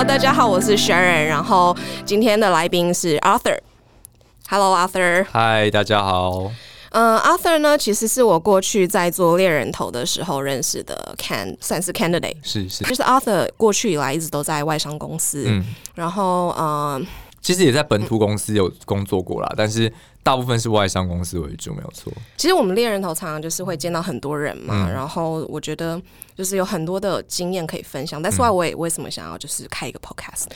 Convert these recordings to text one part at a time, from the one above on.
Hello，大家好，我是 Sharon，然后今天的来宾是 Arthur。Hello，Arthur。嗨，大家好。嗯，Arthur 呢，其实是我过去在做猎人头的时候认识的，can 算是 candidate。是是，就是 Arthur 过去以来一直都在外商公司，嗯，然后嗯，其实也在本土公司有工作过啦，但是。大部分是外商公司为主，没有错。其实我们猎人头常常就是会见到很多人嘛，然后我觉得就是有很多的经验可以分享。但是，我也为什么想要就是开一个 podcast，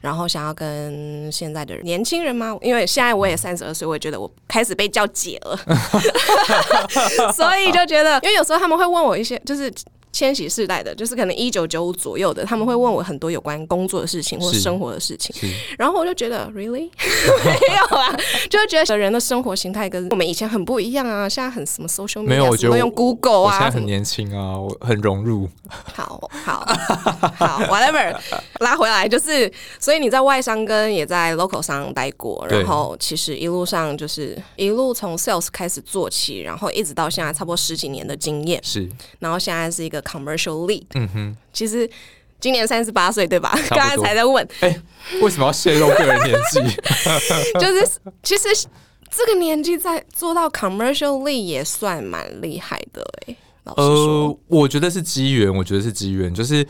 然后想要跟现在的年轻人吗？因为现在我也三十二岁，我也觉得我开始被叫姐了，所以就觉得，因为有时候他们会问我一些，就是。千禧世代的，就是可能一九九五左右的，他们会问我很多有关工作的事情或生活的事情，然后我就觉得，really？没有啊，就会觉得人的生活形态跟我们以前很不一样啊，现在很什么 social media，没有，我觉得用 Google 啊，现在很年轻啊，我很融入。好好好，whatever，拉回来就是，所以你在外商跟也在 local 商待过，然后其实一路上就是一路从 sales 开始做起，然后一直到现在差不多十几年的经验，是，然后现在是一个。commercial lead，嗯哼，其实今年三十八岁，对吧？刚才才在问，哎，为什么要泄露个人年纪？就是其实这个年纪在做到 commercial lead 也算蛮厉害的，哎，呃，我觉得是机缘，我觉得是机缘，就是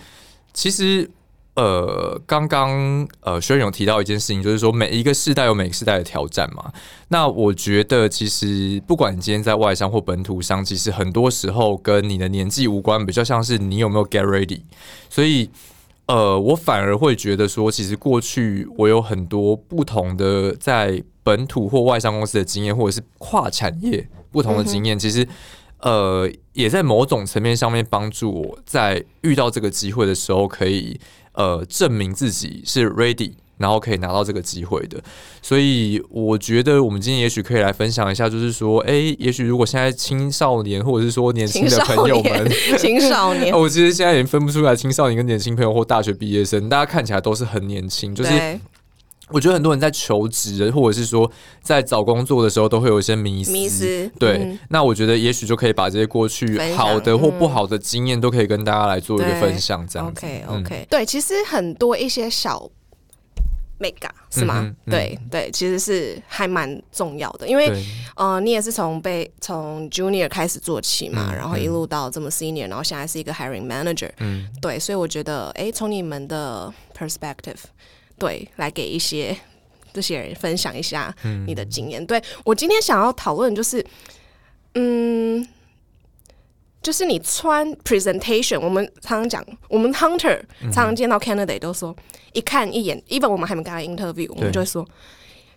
其实。呃，刚刚呃，轩勇提到一件事情，就是说每一个世代有每个世代的挑战嘛。那我觉得，其实不管你今天在外商或本土商，其实很多时候跟你的年纪无关，比较像是你有没有 get ready。所以，呃，我反而会觉得说，其实过去我有很多不同的在本土或外商公司的经验，或者是跨产业不同的经验，其实呃，也在某种层面上面帮助我在遇到这个机会的时候可以。呃，证明自己是 ready，然后可以拿到这个机会的，所以我觉得我们今天也许可以来分享一下，就是说，哎，也许如果现在青少年或者是说年轻的朋友们，青少年，我其实现在已经分不出来青少年跟年轻朋友或大学毕业生，大家看起来都是很年轻，就是。我觉得很多人在求职，或者是说在找工作的时候，都会有一些迷思。对，那我觉得也许就可以把这些过去好的或不好的经验，都可以跟大家来做一个分享。这样子，OK，OK。对，其实很多一些小 mega 是吗？对对，其实是还蛮重要的，因为呃，你也是从被从 junior 开始做起嘛，然后一路到这么 senior，然后现在是一个 hiring manager。嗯，对，所以我觉得，哎，从你们的 perspective。对，来给一些这些人分享一下你的经验。对我今天想要讨论就是，嗯，就是你穿 presentation，我们常常讲，我们 hunter 常常见到 candidate 都说，一看一眼，even 我们还没跟他 interview，我们就会说，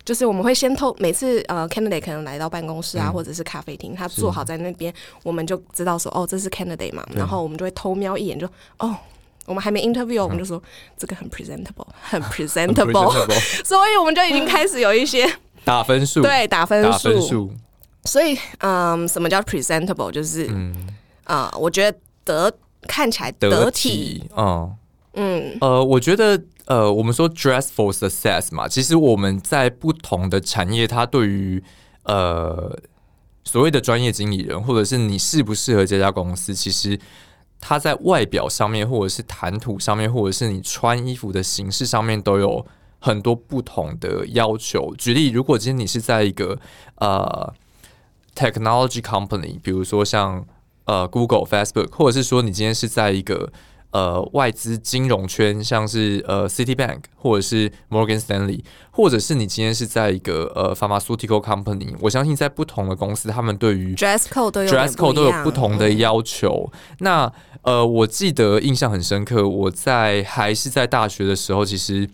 就是我们会先偷每次呃 candidate 可能来到办公室啊，或者是咖啡厅，他坐好在那边，我们就知道说，哦，这是 candidate 嘛，然后我们就会偷瞄一眼，就哦。我们还没 interview，我们就说这个很 presentable，很 presentable，所以我们就已经开始有一些打分数，对，打分数。所以，嗯，什么叫 presentable？就是，啊，我觉得得看起来得体，嗯。嗯，呃，我觉得，呃，我们说 dress for success 嘛，其实我们在不同的产业，它对于呃所谓的专业经理人，或者是你适不适合这家公司，其实。它在外表上面，或者是谈吐上面，或者是你穿衣服的形式上面，都有很多不同的要求。举例，如果今天你是在一个呃 technology company，比如说像呃 Google、Facebook，或者是说你今天是在一个呃外资金融圈，像是呃 Citibank 或者是 Morgan Stanley，或者是你今天是在一个呃 pharmaceutical company，我相信在不同的公司，他们对于 dress code 都有 dress code 都有不同的要求。那呃，我记得印象很深刻。我在还是在大学的时候，其实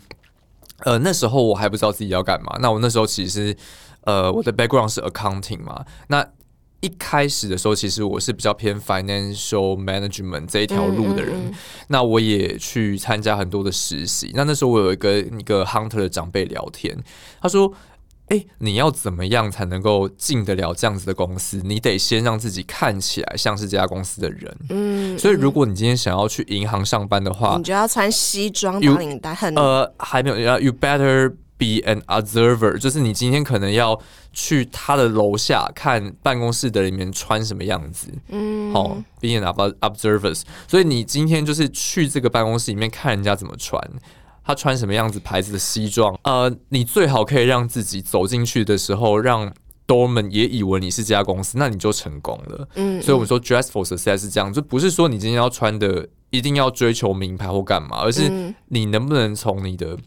呃那时候我还不知道自己要干嘛。那我那时候其实呃我的 background 是 accounting 嘛。那一开始的时候，其实我是比较偏 financial management 这一条路的人。那我也去参加很多的实习。那那时候我有一个一个 hunter 的长辈聊天，他说。哎，你要怎么样才能够进得了这样子的公司？你得先让自己看起来像是这家公司的人。嗯，所以如果你今天想要去银行上班的话，你就要穿西装打领带。很呃，还没有要，You better be an observer，就是你今天可能要去他的楼下看办公室的里面穿什么样子。嗯，好，be an observers。所以你今天就是去这个办公室里面看人家怎么穿。他穿什么样子牌子的西装，呃，你最好可以让自己走进去的时候，让 doorman 也以为你是这家公司，那你就成功了。嗯，所以我们说 dress for success 是这样，就不是说你今天要穿的一定要追求名牌或干嘛，而是你能不能从你的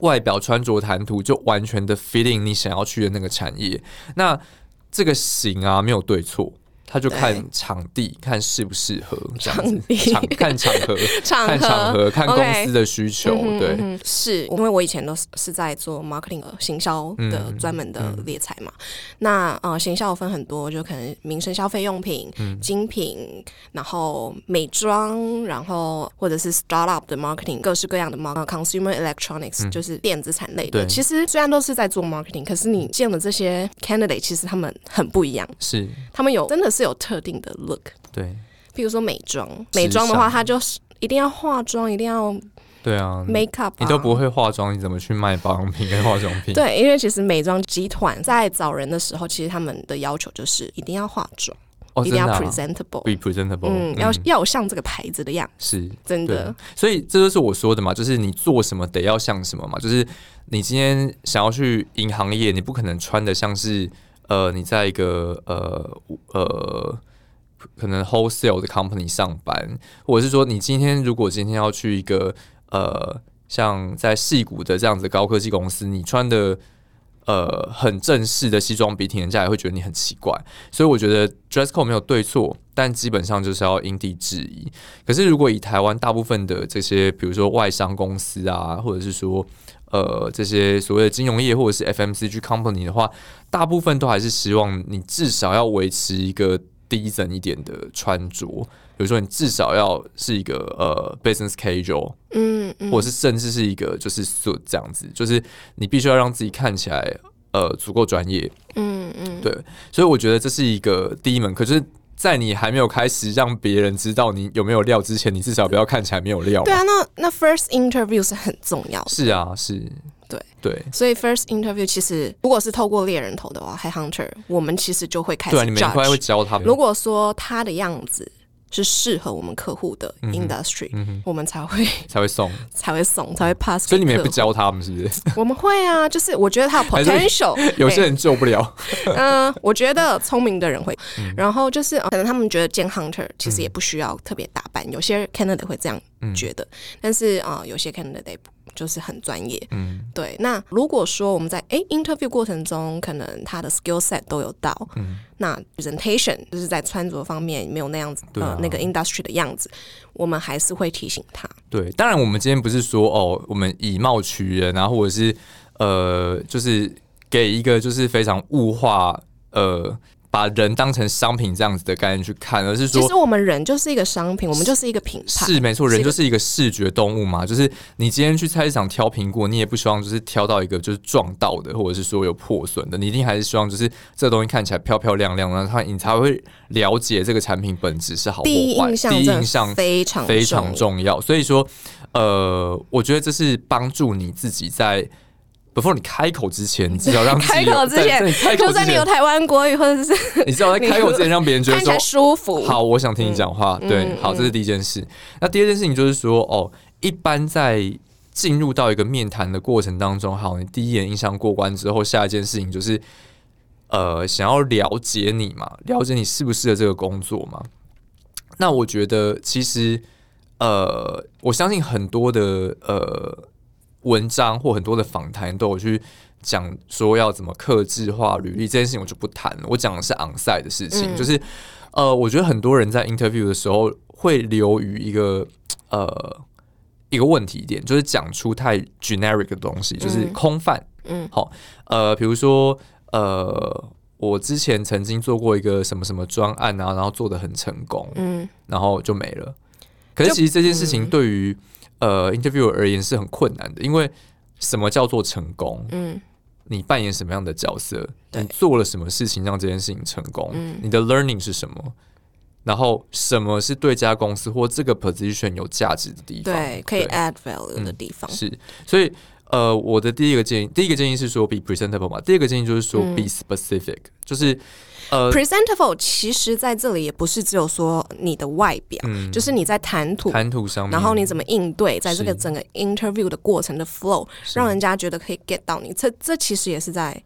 外表穿着谈吐就完全的 fitting 你想要去的那个产业。那这个型啊，没有对错。他就看场地，看适不适合这样子，场看 场合，看场合，看公司的需求。对，嗯是因为我以前都是是在做 marketing 行销的专门的猎才嘛。那呃，行销分很多，就可能民生消费用品、精品，然后美妆，然后或者是 startup 的 marketing，各式各样的 marketing consumer electronics，就是电子产类的。其实虽然都是在做 marketing，可是你见了这些 candidate，其实他们很不一样。是，他们有真的是。有特定的 look，对，比如说美妆，美妆的话，它就是一定要化妆，一定要对啊，make up，你都不会化妆，你怎么去卖保养品跟化妆品？对，因为其实美妆集团在找人的时候，其实他们的要求就是一定要化妆，一定要 presentable，be presentable，嗯，要要有像这个牌子的样子，是真的。所以这就是我说的嘛，就是你做什么得要像什么嘛，就是你今天想要去银行业，你不可能穿的像是。呃，你在一个呃呃，可能 wholesale 的 company 上班，或者是说，你今天如果今天要去一个呃，像在戏谷的这样子高科技公司，你穿的呃很正式的西装笔挺，人家也会觉得你很奇怪。所以我觉得 dress code 没有对错，但基本上就是要因地制宜。可是如果以台湾大部分的这些，比如说外商公司啊，或者是说。呃，这些所谓的金融业或者是 FMCG company 的话，大部分都还是希望你至少要维持一个低整一点的穿着，比如说你至少要是一个呃 business casual，嗯，或者是甚至是一个就是 suit 这样子，就是你必须要让自己看起来呃足够专业，嗯嗯，对，所以我觉得这是一个第一门，可是。在你还没有开始让别人知道你有没有料之前，你至少不要看起来没有料。对啊，那那 first interview 是很重要。是啊，是，对对。所以 first interview 其实如果是透过猎人头的话，Hi Hunter，我们其实就会开始。对，你们会教他们。如果说他的样子。是适合我们客户的 industry，我们才会 才会送，才会送，才会 pass。所以你们也不教他们，是不是？我们会啊，就是我觉得他 potential，有些人救不了。嗯，我觉得聪明的人会。然后就是可能他们觉得见 hunter 其实也不需要特别打扮，有些 candidate 会这样觉得，但是啊，有些 candidate 不。就是很专业，嗯，对。那如果说我们在哎 interview 过程中，可能他的 skill set 都有到，嗯，那 presentation 就是在穿着方面没有那样子，呃，那个 industry 的样子，我们还是会提醒他。对，当然我们今天不是说哦，我们以貌取人啊，或者是呃，就是给一个就是非常物化，呃。把人当成商品这样子的概念去看，而是说，其实我们人就是一个商品，我们就是一个品牌。是没错，人就是一个视觉动物嘛。就是你今天去菜市场挑苹果，你也不希望就是挑到一个就是撞到的，或者是说有破损的。你一定还是希望就是这东西看起来漂漂亮亮，然后你才会了解这个产品本质是好或坏。第一印象，第一印象非常非常重要。所以说，呃，我觉得这是帮助你自己在。Before 你开口之前，你至少让 开口之前，就算你有台湾国语，或者是你知道在开口之前让别人觉得说 舒服。好，我想听你讲话。对，好，这是第一件事。那第二件事情就是说，哦，一般在进入到一个面谈的过程当中，好，你第一眼印象过关之后，下一件事情就是，呃，想要了解你嘛，了解你适不适合这个工作嘛。那我觉得，其实，呃，我相信很多的，呃。文章或很多的访谈都有去讲说要怎么克制化履历这件事情，我就不谈了。我讲的是昂赛的事情，就是呃，我觉得很多人在 interview 的时候会流于一个呃一个问题点，就是讲出太 generic 的东西，就是空泛。嗯，好，呃，比如说呃，我之前曾经做过一个什么什么专案啊，然后做的很成功，嗯，然后就没了。可是其实这件事情对于呃，interview 而言是很困难的，因为什么叫做成功？嗯，你扮演什么样的角色？你做了什么事情让这件事情成功？嗯，你的 learning 是什么？然后什么是对家公司或这个 position 有价值的地方？对，可以 add value 的地方是。所以呃，我的第一个建议，第一个建议是说 be presentable 嘛，第二个建议就是说 be specific，就是呃，presentable 其实在这里也不是只有说你的外表，就是你在谈吐谈吐上面，然后你怎么应对，在这个整个 interview 的过程的 flow，让人家觉得可以 get 到你，这这其实也是在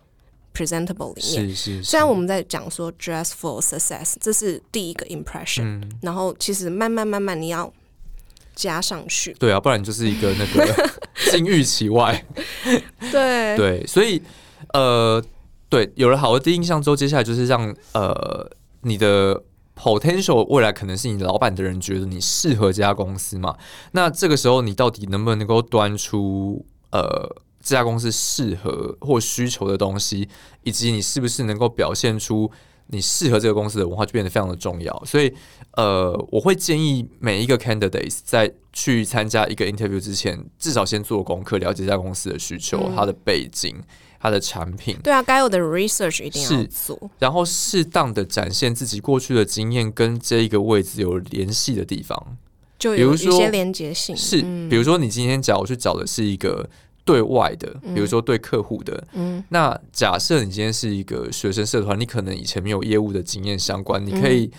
presentable 里面。是是，虽然我们在讲说 dress for success，这是第一个 impression，然后其实慢慢慢慢你要。加上去，对啊，不然就是一个那个 金玉其外。对对，所以呃，对，有了好的第一印象之后，接下来就是让呃你的 potential 未来可能是你老板的人觉得你适合这家公司嘛？那这个时候你到底能不能够端出呃这家公司适合或需求的东西，以及你是不是能够表现出？你适合这个公司的文化就变得非常的重要，所以呃，我会建议每一个 candidates 在去参加一个 interview 之前，至少先做功课，了解一下公司的需求、它的背景、它的产品。对啊，该有的 research 一定要做，然后适当的展现自己过去的经验跟这一个位置有联系的地方，就有一些连接性。是，比如说你今天找我去找的是一个。对外的，比如说对客户的，嗯，那假设你今天是一个学生社团，你可能以前没有业务的经验相关，你可以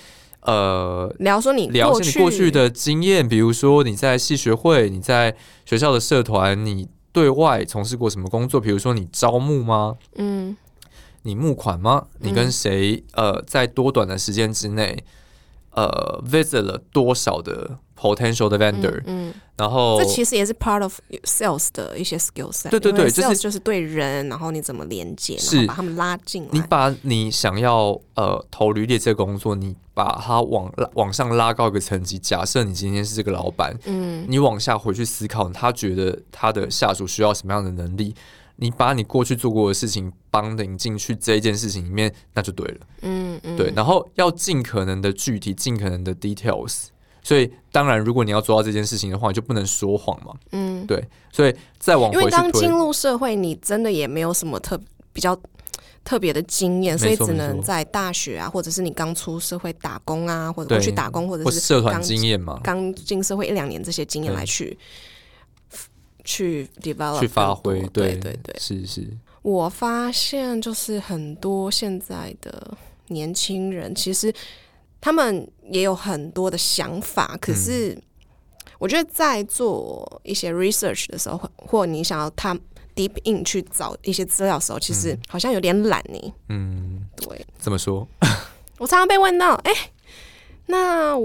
呃聊说你聊你过去的经验，比如说你在系学会，你在学校的社团，你对外从事过什么工作？比如说你招募吗？嗯，你募款吗？你跟谁呃在多短的时间之内呃 visit 了多少的？potential 的 vendor，嗯，然后这其实也是 part of sales 的一些 skill set，。对对对，就是就是对人，然后你怎么连接，然后把他们拉进来。你把你想要呃投履历这个工作，你把它往往上拉高一个层级。假设你今天是这个老板，嗯，你往下回去思考，他觉得他的下属需要什么样的能力？你把你过去做过的事情帮领进去这一件事情里面，那就对了。嗯嗯，对，然后要尽可能的具体，尽可能的 details。所以，当然，如果你要做到这件事情的话，就不能说谎嘛。嗯，对。所以再往回因为刚进入社会，你真的也没有什么特比较特别的经验，所以只能在大学啊，或者是你刚出社会打工啊，或者去打工，或者是社团经验嘛，刚进社会一两年这些经验来去去 develop 去发挥。对对对，是是。我发现就是很多现在的年轻人，其实。他们也有很多的想法，可是我觉得在做一些 research 的时候，或你想要他 deep in 去找一些资料的时候，其实好像有点懒呢。嗯，对，怎么说？我常常被问到，哎，那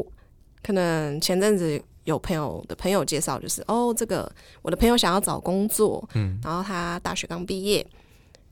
可能前阵子有朋友的朋友介绍，就是哦，这个我的朋友想要找工作，嗯，然后他大学刚毕业，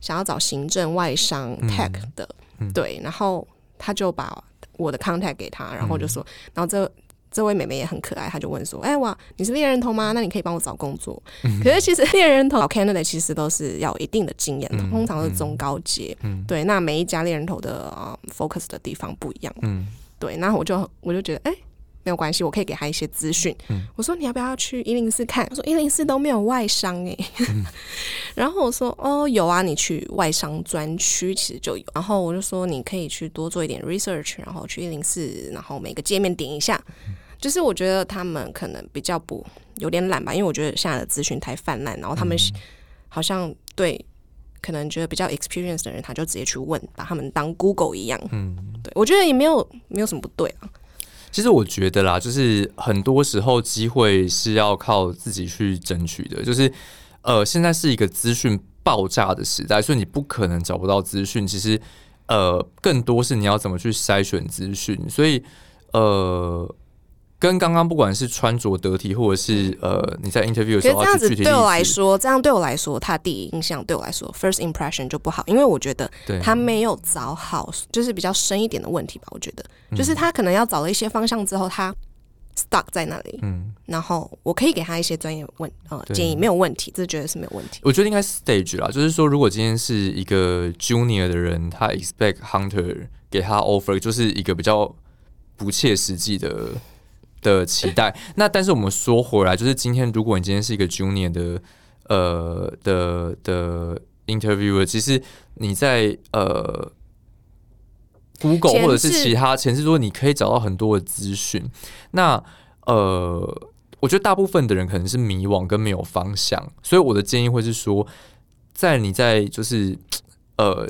想要找行政外商 tech 的，对，然后他就把。我的 contact 给他，然后就说，然后这这位妹妹也很可爱，她就问说：“哎哇，你是猎人头吗？那你可以帮我找工作。”可是其实猎人头 candidate 其实都是要有一定的经验的，通常是中高阶。嗯对，那每一家猎人头的啊 focus 的地方不一样。嗯，对，那我就我就觉得，哎。没有关系，我可以给他一些资讯。我说你要不要去一零四看？他说一零四都没有外商哎。然后我说哦有啊，你去外商专区其实就有。然后我就说你可以去多做一点 research，然后去一零四，然后每个界面点一下。就是我觉得他们可能比较不有点懒吧，因为我觉得现在的资讯太泛滥，然后他们好像对可能觉得比较 experience 的人，他就直接去问，把他们当 Google 一样。嗯，对我觉得也没有没有什么不对啊。其实我觉得啦，就是很多时候机会是要靠自己去争取的。就是呃，现在是一个资讯爆炸的时代，所以你不可能找不到资讯。其实呃，更多是你要怎么去筛选资讯。所以呃。跟刚刚不管是穿着得体，或者是呃你在 interview 的时候，这样子对我来说，这样对我来说，他第一印象对我来说，first impression 就不好，因为我觉得他没有找好，就是比较深一点的问题吧。我觉得，就是他可能要找了一些方向之后，他 stuck 在那里。嗯，然后我可以给他一些专业问呃建议，没有问题，这绝对是没有问题。我觉得应该 stage 啦，就是说，如果今天是一个 junior 的人，他 expect hunter 给他 offer，就是一个比较不切实际的。的期待，那但是我们说回来，就是今天，如果你今天是一个 junior 的呃的的 interviewer，其实你在呃 Google 或者是其他前置说，你可以找到很多的资讯。那呃，我觉得大部分的人可能是迷惘跟没有方向，所以我的建议会是说，在你在就是呃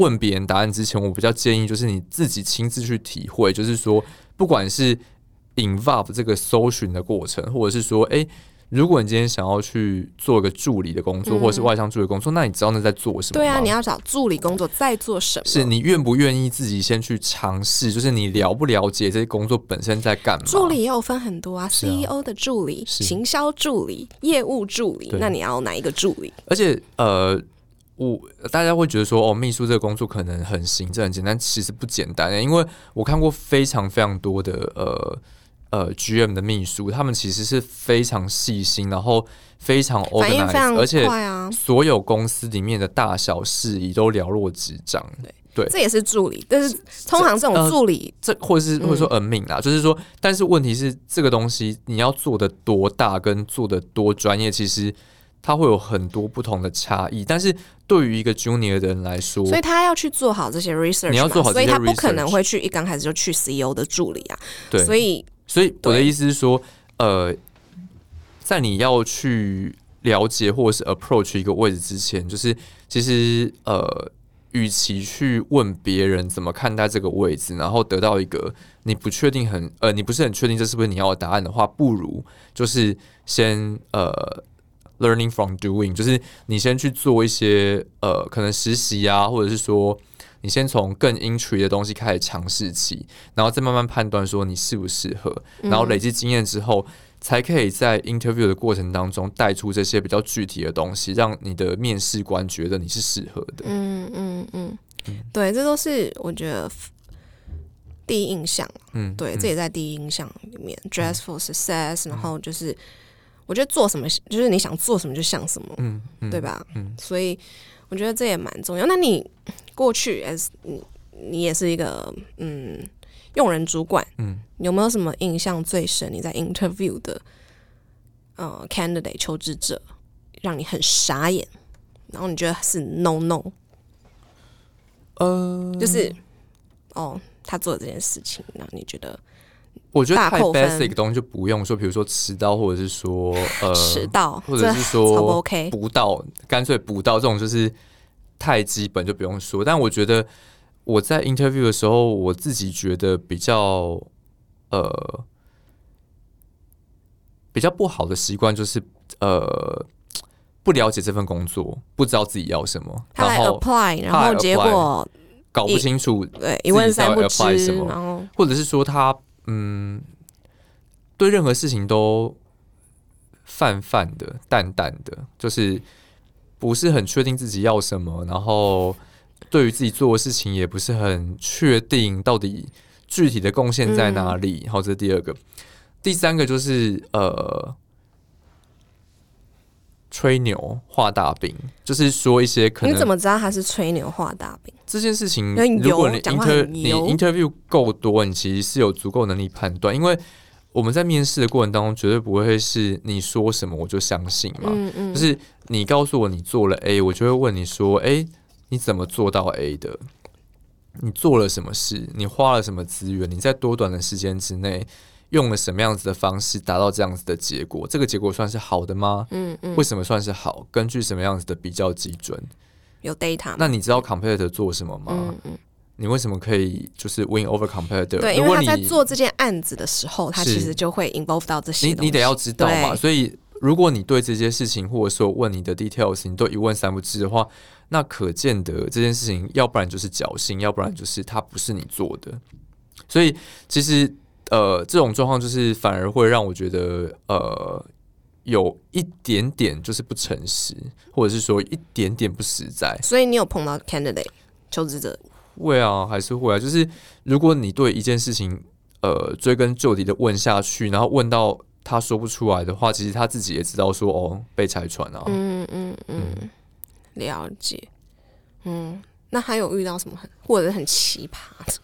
问别人答案之前，我比较建议就是你自己亲自去体会，就是说，不管是 involve 这个搜寻的过程，或者是说，哎。如果你今天想要去做一个助理的工作，或者是外商助理工作，那你知道那在做什么？对啊，你要找助理工作在做什么？是你愿不愿意自己先去尝试？就是你了不了解这些工作本身在干嘛？助理也有分很多啊，CEO 的助理、行销助理、业务助理，那你要哪一个助理？而且呃，我大家会觉得说，哦，秘书这个工作可能很行政、很简单，其实不简单，因为我看过非常非常多的呃。呃，GM 的秘书，他们其实是非常细心，然后非常 organized，而且所有公司里面的大小事宜都了若指掌。对对，这也是助理，但是通常这种助理，这或者是或者说 admin 啦，就是说，但是问题是这个东西你要做的多大，跟做的多专业，其实它会有很多不同的差异。但是对于一个 junior 的人来说，所以他要去做好这些 research，你要做好，所以他不可能会去一刚开始就去 CEO 的助理啊。对，所以。所以我的意思是说，呃，在你要去了解或者是 approach 一个位置之前，就是其实呃，与其去问别人怎么看待这个位置，然后得到一个你不确定很呃，你不是很确定这是不是你要的答案的话，不如就是先呃，learning from doing，就是你先去做一些呃，可能实习啊，或者是说。你先从更 entry 的东西开始尝试起，然后再慢慢判断说你适不适合，然后累积经验之后，才可以在 interview 的过程当中带出这些比较具体的东西，让你的面试官觉得你是适合的。嗯嗯嗯，对，这都是我觉得第一印象。嗯，对，这也在第一印象里面，dress for success，然后就是我觉得做什么就是你想做什么就像什么，嗯，对吧？嗯，所以我觉得这也蛮重要。那你？过去，as 你你也是一个嗯用人主管，嗯，有没有什么印象最深？你在 interview 的呃 candidate 求职者让你很傻眼，然后你觉得是 no no，呃，就是哦，他做这件事情，然后你觉得我觉得太 basic 东西就不用说，比如说迟到，或者是说呃迟到，或者是说不到，干脆不到这种就是。太基本就不用说，但我觉得我在 interview 的时候，我自己觉得比较呃比较不好的习惯就是呃不了解这份工作，不知道自己要什么，然后 apply，然后结果搞不清楚，对一问三不知，然后或者是说他嗯对任何事情都泛泛的、淡淡的，就是。不是很确定自己要什么，然后对于自己做的事情也不是很确定，到底具体的贡献在哪里？好，这是第二个。第三个就是呃，吹牛画大饼，就是说一些可能你怎么知道他是吹牛画大饼这件事情？如果你 inter 你 interview 够多，你其实是有足够能力判断，因为。我们在面试的过程当中，绝对不会是你说什么我就相信嘛。嗯嗯，就是你告诉我你做了 A，我就会问你说：“哎，你怎么做到 A 的？你做了什么事？你花了什么资源？你在多短的时间之内用了什么样子的方式达到这样子的结果？这个结果算是好的吗？嗯嗯，为什么算是好？根据什么样子的比较基准？有 data？那你知道 competitor 做什么吗？嗯嗯。你为什么可以就是 win over competitor？对，因为他在做这件案子的时候，他其实就会 involve 到这些。你你得要知道嘛。所以如果你对这些事情或者说问你的 details，你都一问三不知的话，那可见得这件事情要不然就是侥幸，要不然就是他不是你做的。所以其实呃，这种状况就是反而会让我觉得呃，有一点点就是不诚实，或者是说一点点不实在。所以你有碰到 candidate 求职者？会啊，还是会啊。就是如果你对一件事情，呃，追根究底的问下去，然后问到他说不出来的话，其实他自己也知道说，哦，被拆穿啊。嗯嗯嗯，了解。嗯，那还有遇到什么很或者很奇葩的？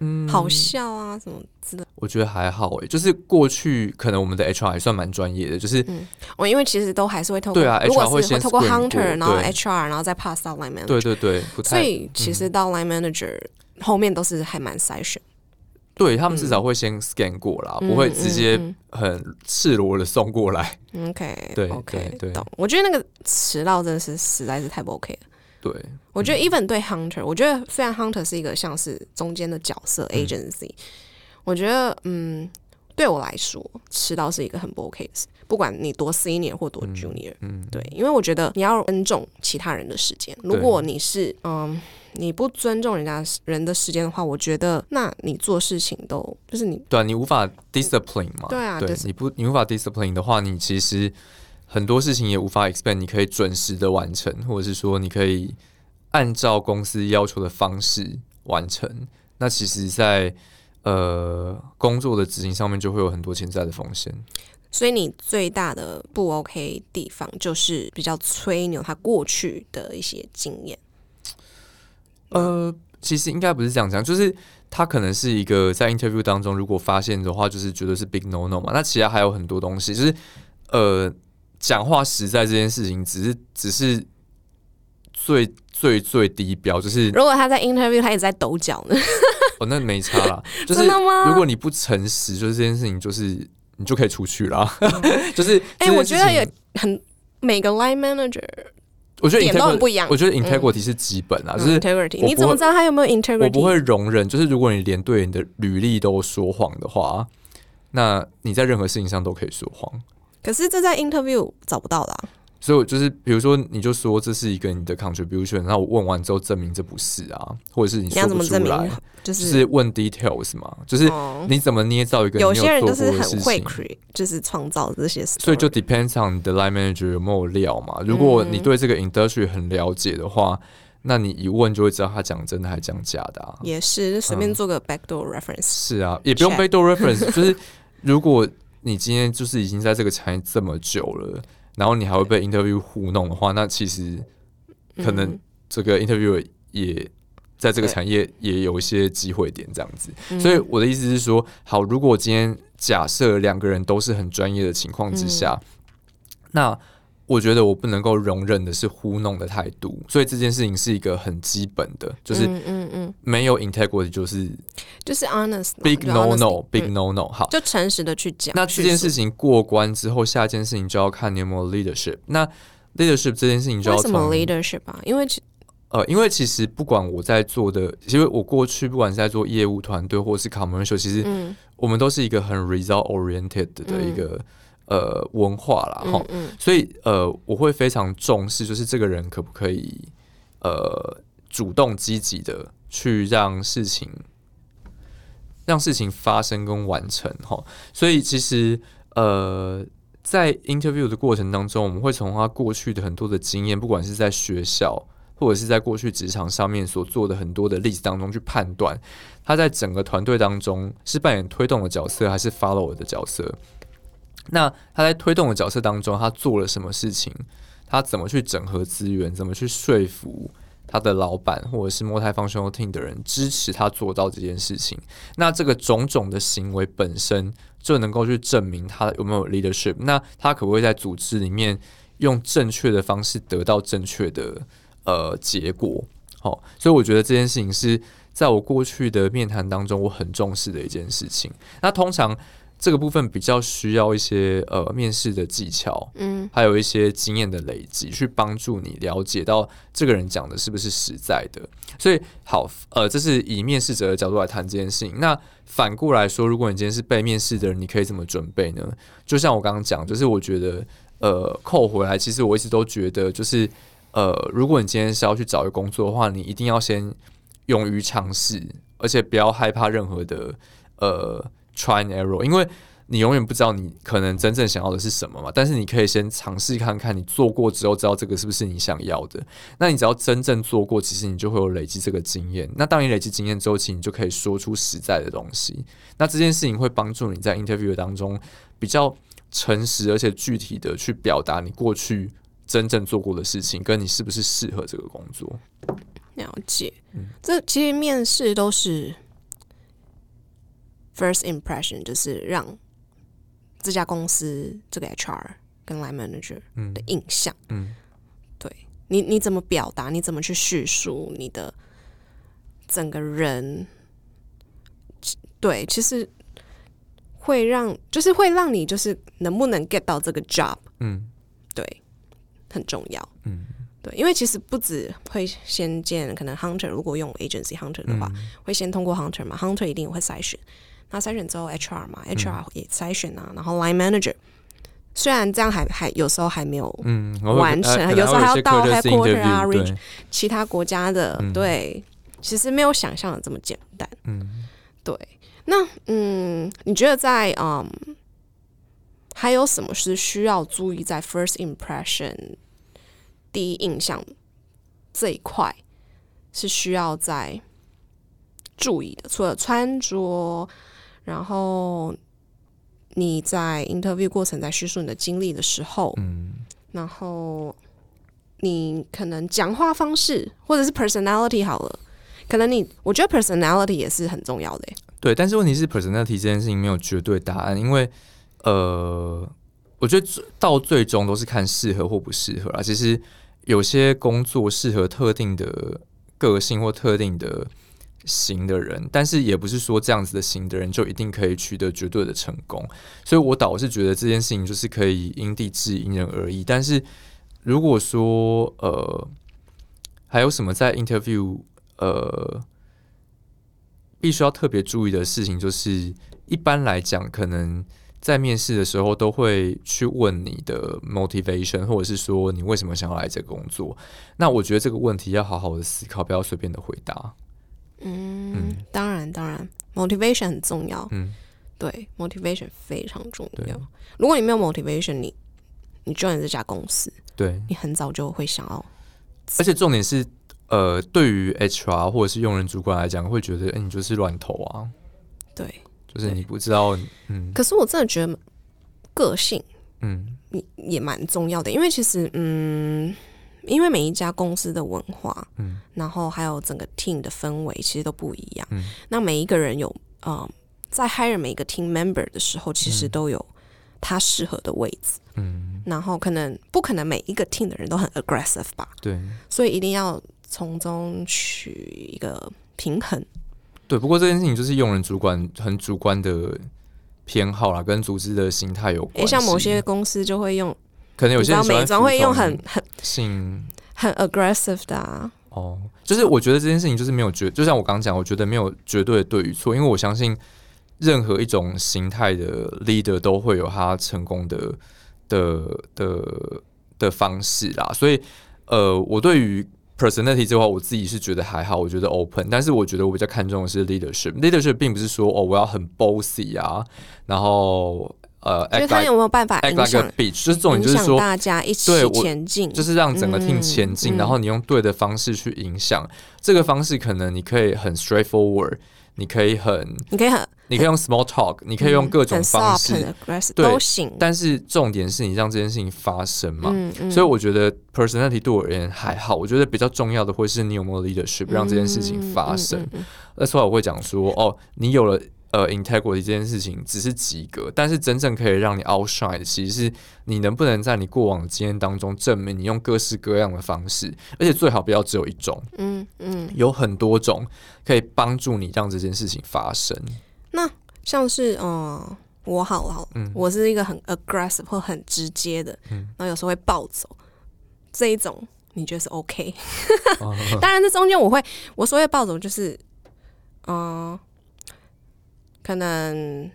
嗯，好笑啊，什么之类。我觉得还好诶，就是过去可能我们的 HR 还算蛮专业的，就是我因为其实都还是会透过对啊，HR 会先透过 hunter，然后 HR，然后再 pass 到 line manager。对对对，所以其实到 line manager 后面都是还蛮筛选。对他们至少会先 scan 过啦，不会直接很赤裸的送过来。OK，对，OK，对，懂。我觉得那个迟到真的是实在是太不 OK 了。对，我觉得 even 对 Hunter，我觉得虽然 Hunter 是一个像是中间的角色 agency，我觉得嗯，对我来说迟到是一个很不 OK 的事，不管你多 senior 或多 junior，嗯，对，因为我觉得你要尊重其他人的时间。如果你是嗯。你不尊重人家人的时间的话，我觉得那你做事情都就是你对啊，你无法 discipline 嘛？对啊，对，你不你无法 discipline 的话，你其实很多事情也无法 expect 你可以准时的完成，或者是说你可以按照公司要求的方式完成。那其实，在呃工作的执行上面就会有很多潜在的风险。所以你最大的不 OK 地方就是比较吹牛他过去的一些经验。呃，其实应该不是这样讲，就是他可能是一个在 interview 当中，如果发现的话，就是觉得是 big no no 嘛。那其他还有很多东西，就是呃，讲话实在这件事情，只是只是最最最低标，就是如果他在 interview 他也在抖脚呢？哦，那没差啦。就是如果你不诚实，就是这件事情，就是你就可以出去了。就是哎，我觉得也很每个 line manager。我觉得 integrity 不一样。我觉得 integrity 是基本啊，就是 integrity。你怎么知道他有没有 integrity？我不会容忍，就是如果你连对你的履历都说谎的话，那你在任何事情上都可以说谎。可是这在 interview 找不到啦。所以就是，比如说，你就说这是一个你的 contribution，然后我问完之后证明这不是啊，或者是你说不出来，就是问 details 嘛，就是你怎么捏造一个有些人就是很会 create，就是创造这些事，所以就 depends on 你的 line manager 有没有料嘛。如果你对这个 industry 很了解的话，那你一问就会知道他讲真的还讲假的。啊。也是随便做个 backdoor reference，是啊，也不用 backdoor reference，就是如果你今天就是已经在这个产业这么久了。然后你还会被 interview 糊弄的话，那其实可能这个 interview 也在这个产业也有一些机会点这样子。所以我的意思是说，好，如果今天假设两个人都是很专业的情况之下，那。我觉得我不能够容忍的是糊弄的态度，所以这件事情是一个很基本的，就是嗯嗯没有 integrity 就是就是 honest big no no big no no 好，就诚实的去讲。那这件事情过关之后，下一件事情就要看你有没有 leadership。那 leadership 这件事情就要什么 leadership 啊？因为其呃，因为其实不管我在做的，其实我过去不管是在做业务团队或是 commercial，其实我们都是一个很 result oriented 的一个。呃，文化啦，哈，所以呃，我会非常重视，就是这个人可不可以呃主动积极的去让事情让事情发生跟完成，哈。所以其实呃，在 interview 的过程当中，我们会从他过去的很多的经验，不管是在学校或者是在过去职场上面所做的很多的例子当中去判断，他在整个团队当中是扮演推动的角色，还是 follow 的角色。那他在推动的角色当中，他做了什么事情？他怎么去整合资源？怎么去说服他的老板或者是 multi-functional team 的人支持他做到这件事情？那这个种种的行为本身就能够去证明他有没有 leadership。那他可不可以在组织里面用正确的方式得到正确的呃结果？好，所以我觉得这件事情是在我过去的面谈当中我很重视的一件事情。那通常。这个部分比较需要一些呃面试的技巧，嗯，还有一些经验的累积，去帮助你了解到这个人讲的是不是实在的。所以好，呃，这是以面试者的角度来谈这件事情。那反过来说，如果你今天是被面试的人，你可以怎么准备呢？就像我刚刚讲，就是我觉得，呃，扣回来，其实我一直都觉得，就是呃，如果你今天是要去找一个工作的话，你一定要先勇于尝试，而且不要害怕任何的呃。Try and error，因为你永远不知道你可能真正想要的是什么嘛。但是你可以先尝试看看，你做过之后知道这个是不是你想要的。那你只要真正做过，其实你就会有累积这个经验。那当你累积经验之后，其实你就可以说出实在的东西。那这件事情会帮助你在 interview 当中比较诚实而且具体的去表达你过去真正做过的事情，跟你是不是适合这个工作。了解，这其实面试都是。First impression 就是让这家公司这个 HR 跟 Line Manager 的印象，嗯，对。你你怎么表达，你怎么去叙述你的整个人，对，其实会让就是会让你就是能不能 get 到这个 job，嗯，对，很重要，嗯，对，因为其实不止会先见可能 hunter，如果用 agency hunter 的话，会先通过 hunter 嘛，hunter 一定会筛选，那筛选之后 HR 嘛，HR 也筛选啊，然后 line manager。虽然这样还还有时候还没有完成，有时候还要到 headquarter 啊，reach 其他国家的，对，其实没有想象的这么简单。嗯，对。那嗯，你觉得在嗯，还有什么是需要注意在 first impression 第一印象这一块是需要在注意的？除了穿着，然后。你在 interview 过程在叙述你的经历的时候，嗯，然后你可能讲话方式或者是 personality 好了，可能你我觉得 personality 也是很重要的。对，但是问题是 personality 这件事情没有绝对答案，因为呃，我觉得到最终都是看适合或不适合啊。其实有些工作适合特定的个性或特定的。型的人，但是也不是说这样子的型的人就一定可以取得绝对的成功，所以我倒是觉得这件事情就是可以因地制宜、因人而异。但是如果说呃，还有什么在 interview 呃，必须要特别注意的事情，就是一般来讲，可能在面试的时候都会去问你的 motivation，或者是说你为什么想要来这个工作。那我觉得这个问题要好好的思考，不要随便的回答。嗯，当然，当然，motivation 很重要。嗯，对，motivation 非常重要。如果你没有 motivation，你你 join 这家公司，对你很早就会想要。而且重点是，呃，对于 HR 或者是用人主管来讲，会觉得，哎，你就是乱投啊。对，就是你不知道，嗯。可是我真的觉得个性，嗯，你也蛮重要的，因为其实，嗯。因为每一家公司的文化，嗯，然后还有整个 team 的氛围其实都不一样。嗯，那每一个人有，呃，在 hire 每一个 team member 的时候，其实都有他适合的位置。嗯，然后可能不可能每一个 team 的人都很 aggressive 吧？对，所以一定要从中取一个平衡。对，不过这件事情就是用人主管很主观的偏好啦，跟组织的心态有关。像某些公司就会用。可能有些美妆会用很很性很 aggressive 的啊。哦，就是我觉得这件事情就是没有绝，就像我刚刚讲，我觉得没有绝对的对与错，因为我相信任何一种形态的 leader 都会有他成功的的的的方式啦。所以，呃，我对于 personality 这块，我自己是觉得还好，我觉得 open。但是，我觉得我比较看重的是 leadership。leadership 并不是说哦，我要很 bossy 啊，然后。呃，就是他有没有办法影响？就是重点就是说，大家一起前进，就是让整个 team 前进，然后你用对的方式去影响。这个方式可能你可以很 straightforward，你可以很，你可以很，你可以用 small talk，你可以用各种方式，对，都行。但是重点是你让这件事情发生嘛。所以我觉得 personality 对我而言还好，我觉得比较重要的会是你有没有 leadership，让这件事情发生。那所以我会讲说，哦，你有了。呃，integrity 这件事情只是及格，但是真正可以让你 outshine 的，其实是你能不能在你过往的经验当中证明你用各式各样的方式，而且最好不要只有一种，嗯嗯，有很多种可以帮助你让这件事情发生。那像是，嗯，我好好，嗯，我是一个很 aggressive 或很直接的，嗯，然后有时候会暴走，这一种你觉得是 OK？当然，这中间我会，我所谓暴走就是，嗯。可能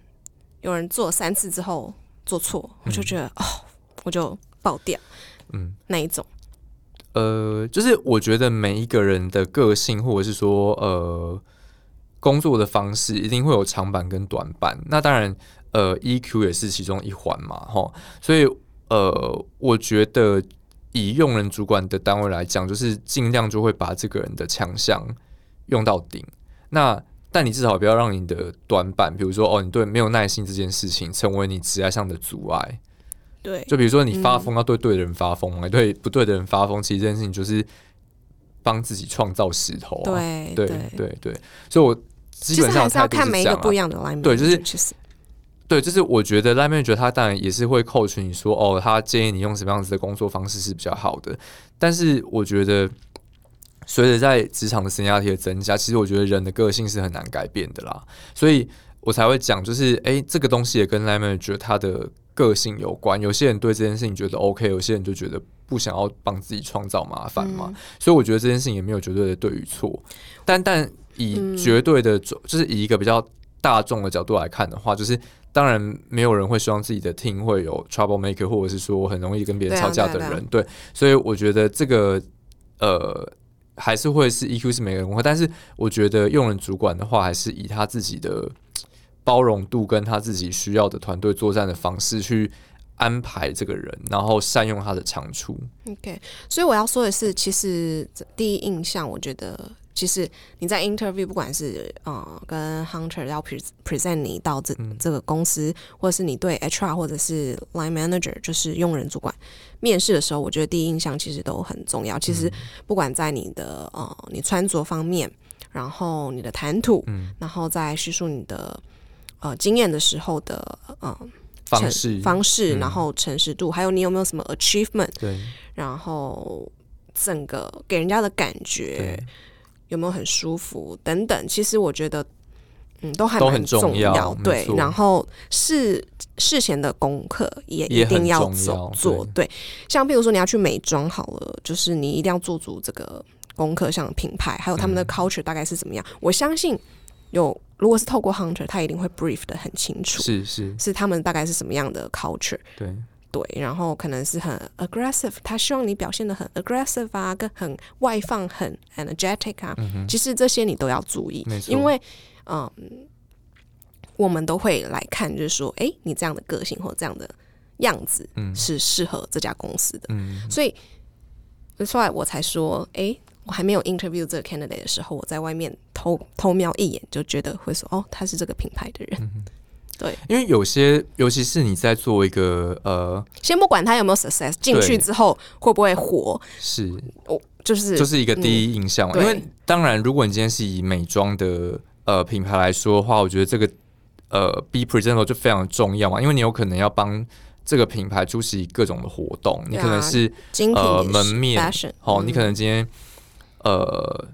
有人做三次之后做错，我就觉得哦，我就爆掉，嗯，那一种。呃，就是我觉得每一个人的个性，或者是说呃工作的方式，一定会有长板跟短板。那当然，呃，EQ 也是其中一环嘛，哈。所以，呃，我觉得以用人主管的单位来讲，就是尽量就会把这个人的强项用到顶。那但你至少不要让你的短板，比如说哦，你对没有耐心这件事情，成为你职业上的阻碍。对，就比如说你发疯要对对的人发疯，对不对的人发疯，其实这件事情就是帮自己创造石头啊。对对对对，所以我基本上还是要看每一个不一样的 line。对，就是对，就是我觉得 line manager 他当然也是会 coach 你说哦，他建议你用什么样子的工作方式是比较好的，但是我觉得。随着在职场的生涯体的增加，其实我觉得人的个性是很难改变的啦。所以，我才会讲，就是哎，这个东西也跟 line manager 他的个性有关。有些人对这件事情觉得 OK，有些人就觉得不想要帮自己创造麻烦嘛。所以我觉得这件事情也没有绝对的对与错。但但以绝对的，就是以一个比较大众的角度来看的话，就是当然没有人会希望自己的 team 会有 trouble maker，或者是说很容易跟别人吵架的人。对，所以我觉得这个呃还是会是 EQ 是每个人会，但是我觉得用人主管的话，还是以他自己的。包容度跟他自己需要的团队作战的方式去安排这个人，然后善用他的长处。OK，所以我要说的是，其实第一印象，我觉得其实你在 interview，不管是呃跟 hunter 要 present 你到这这个公司，或者是你对 HR 或者是 line manager，就是用人主管面试的时候，我觉得第一印象其实都很重要。其实不管在你的呃你穿着方面，然后你的谈吐，嗯，然后再叙述你的。呃，经验的时候的呃方式方式，然后诚实度，还有你有没有什么 achievement？对，然后整个给人家的感觉有没有很舒服等等，其实我觉得嗯都还蛮重要。对，然后事事前的功课也一定要做做。对，像比如说你要去美妆好了，就是你一定要做足这个功课，像品牌还有他们的 culture 大概是怎么样，我相信。有，如果是透过 hunter，他一定会 brief 的很清楚，是是是，他们大概是什么样的 culture，对对，然后可能是很 aggressive，他希望你表现的很 aggressive 啊，跟很外放，很 energetic 啊，其实这些你都要注意，因为嗯，我们都会来看，就是说，哎，你这样的个性或这样的样子，嗯，是适合这家公司的，嗯，所以所以我才说，哎。我还没有 interview 这个 candidate 的时候，我在外面偷偷瞄一眼，就觉得会说哦，他是这个品牌的人。对，因为有些，尤其是你在做一个呃，先不管他有没有 success，进去之后会不会火，是，我就是就是一个第一印象嘛。因为当然，如果你今天是以美妆的呃品牌来说的话，我觉得这个呃 be presentable 就非常重要嘛，因为你有可能要帮。这个品牌出席各种的活动，你可能是呃门面，好，你可能今天。呃，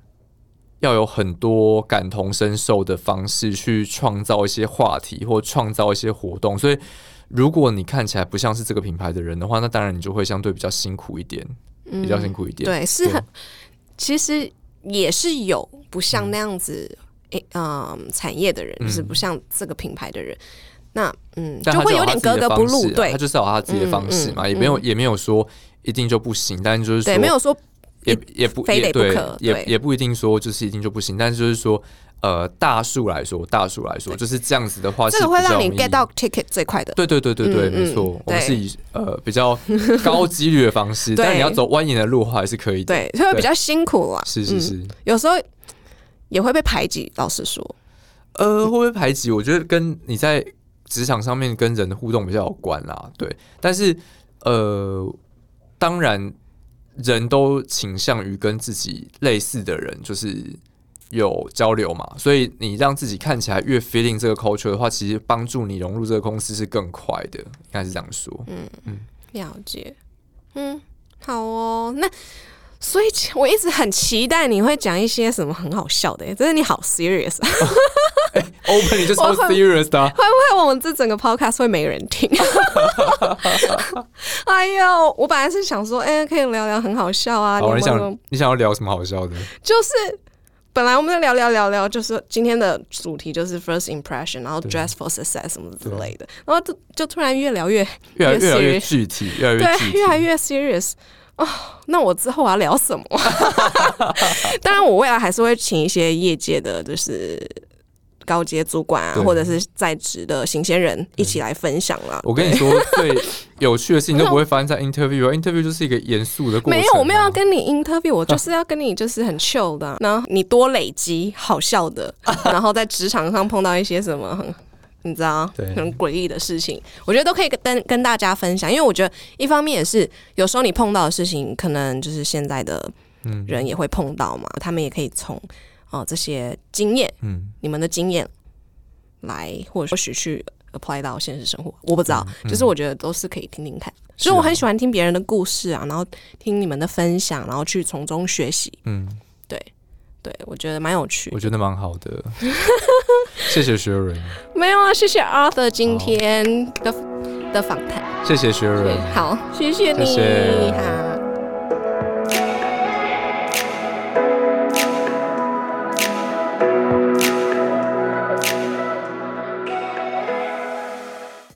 要有很多感同身受的方式去创造一些话题或创造一些活动，所以如果你看起来不像是这个品牌的人的话，那当然你就会相对比较辛苦一点，比较辛苦一点。对，是很，其实也是有不像那样子，诶，嗯，产业的人就是不像这个品牌的人，那嗯，就会有点格格不入。对，他就是有他自己的方式嘛，也没有也没有说一定就不行，但就是对，没有说。也也不也对，也也不一定说就是一定就不行，但是就是说，呃，大数来说，大数来说就是这样子的话，这个会让你 get 到 ticket 最快的。对对对对对，没错，我们是以呃比较高几率的方式，但你要走蜿蜒的路还是可以。对，会比较辛苦啊。是是是，有时候也会被排挤。老实说，呃，会不会排挤？我觉得跟你在职场上面跟人的互动比较有关啦。对，但是呃，当然。人都倾向于跟自己类似的人，就是有交流嘛。所以你让自己看起来越 feeling 这个 culture 的话，其实帮助你融入这个公司是更快的，应该是这样说。嗯嗯，了解。嗯，好哦。那所以我一直很期待你会讲一些什么很好笑的，真的你好 serious。Open 你就超 serious 的，会不会我们这整个 podcast 会没人听？哎呦，我本来是想说，哎，可以聊聊很好笑啊。你想你想要聊什么好笑的？就是本来我们在聊聊聊聊，就是今天的主题就是 first impression，然后 dress for success 什么之类的，然后就就突然越聊越越来越具体，越来越对，越来越 serious 哦。那我之后我要聊什么？当然，我未来还是会请一些业界的，就是。高阶主管啊，或者是在职的新鲜人一起来分享啦。我跟你说，最有趣的事情都不会发生在 interview，interview 就是一个严肃的过程。没有，我没有要跟你 interview，我就是 要跟你就是很 chill 的。然后你多累积好笑的，然后在职场上碰到一些什么很你知道很诡异的事情，我觉得都可以跟跟大家分享。因为我觉得一方面也是有时候你碰到的事情，可能就是现在的人也会碰到嘛，他们也可以从。哦，这些经验，嗯，你们的经验来，或者或许去 apply 到现实生活，我不知道，就是我觉得都是可以听听看。所以我很喜欢听别人的故事啊，然后听你们的分享，然后去从中学习。嗯，对，对我觉得蛮有趣，我觉得蛮好的。谢谢薛瑞。没有啊，谢谢 Arthur 今天的的访谈。谢谢薛瑞。好，谢谢你。好。